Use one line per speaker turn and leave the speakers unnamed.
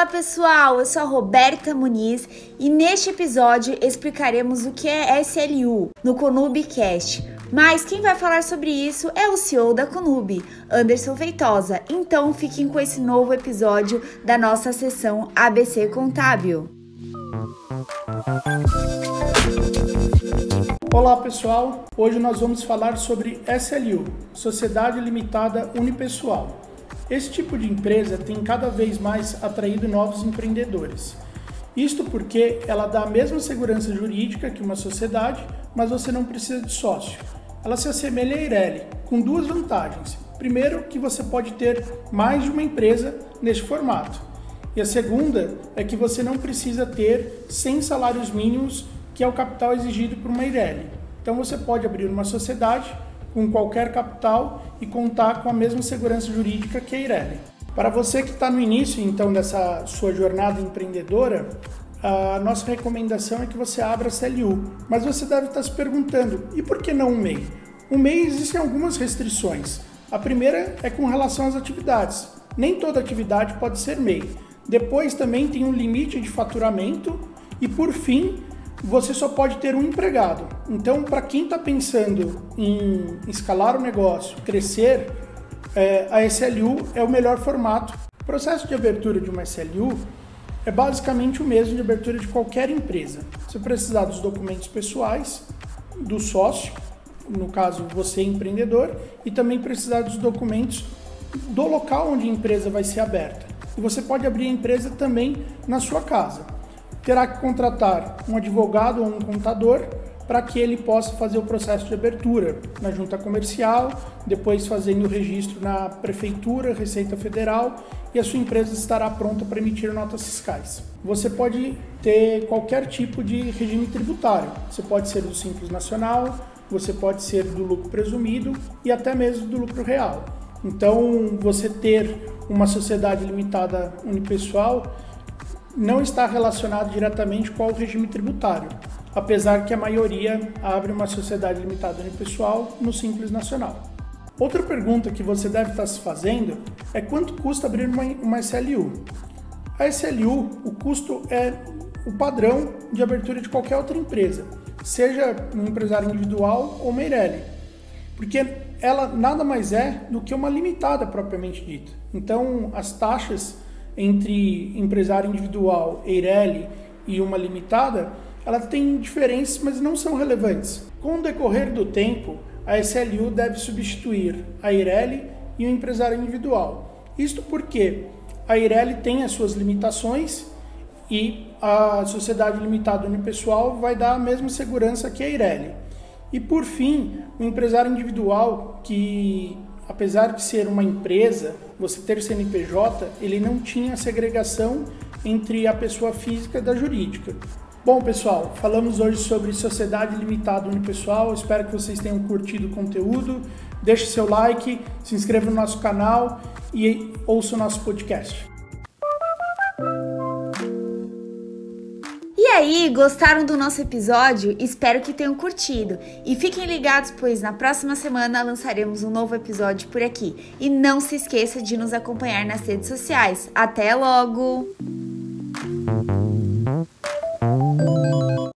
Fala pessoal, eu sou a Roberta Muniz e neste episódio explicaremos o que é SLU no Conubcast. Mas quem vai falar sobre isso é o CEO da Conub, Anderson Feitosa. Então fiquem com esse novo episódio da nossa sessão ABC Contábil.
Olá pessoal, hoje nós vamos falar sobre SLU, Sociedade Limitada Unipessoal. Esse tipo de empresa tem cada vez mais atraído novos empreendedores. Isto porque ela dá a mesma segurança jurídica que uma sociedade, mas você não precisa de sócio. Ela se assemelha a Ireli, com duas vantagens. Primeiro, que você pode ter mais de uma empresa neste formato. E a segunda é que você não precisa ter 100 salários mínimos, que é o capital exigido por uma Ireli. Então você pode abrir uma sociedade com qualquer capital e contar com a mesma segurança jurídica que a Ireli. Para você que está no início então dessa sua jornada empreendedora, a nossa recomendação é que você abra a CLU. Mas você deve estar se perguntando, e por que não um MEI? O MEI existem algumas restrições. A primeira é com relação às atividades. Nem toda atividade pode ser MEI. Depois também tem um limite de faturamento e por fim você só pode ter um empregado. Então, para quem está pensando em escalar o negócio, crescer, é, a SLU é o melhor formato. O processo de abertura de uma SLU é basicamente o mesmo de abertura de qualquer empresa. Você precisar dos documentos pessoais do sócio, no caso você empreendedor, e também precisar dos documentos do local onde a empresa vai ser aberta. E você pode abrir a empresa também na sua casa terá que contratar um advogado ou um contador para que ele possa fazer o processo de abertura na junta comercial, depois fazendo o registro na prefeitura, Receita Federal e a sua empresa estará pronta para emitir notas fiscais. Você pode ter qualquer tipo de regime tributário. Você pode ser do Simples Nacional, você pode ser do lucro presumido e até mesmo do lucro real. Então, você ter uma sociedade limitada unipessoal não está relacionado diretamente com o regime tributário, apesar que a maioria abre uma sociedade limitada unipessoal no Simples Nacional. Outra pergunta que você deve estar se fazendo é quanto custa abrir uma, uma SLU? A SLU, o custo é o padrão de abertura de qualquer outra empresa, seja um empresário individual ou uma Eireli, porque ela nada mais é do que uma limitada propriamente dita. Então, as taxas entre empresário individual, Eireli e uma limitada, ela tem diferenças, mas não são relevantes. Com o decorrer do tempo, a SLU deve substituir a Eireli e o empresário individual. Isto porque a Eireli tem as suas limitações e a sociedade limitada unipessoal vai dar a mesma segurança que a Eireli. E por fim, o empresário individual que apesar de ser uma empresa, você ter CNPJ, ele não tinha segregação entre a pessoa física da jurídica. Bom, pessoal, falamos hoje sobre sociedade limitada unipessoal. Espero que vocês tenham curtido o conteúdo. Deixe seu like, se inscreva no nosso canal e ouça o nosso podcast.
Aí, gostaram do nosso episódio? Espero que tenham curtido. E fiquem ligados, pois na próxima semana lançaremos um novo episódio por aqui. E não se esqueça de nos acompanhar nas redes sociais. Até logo!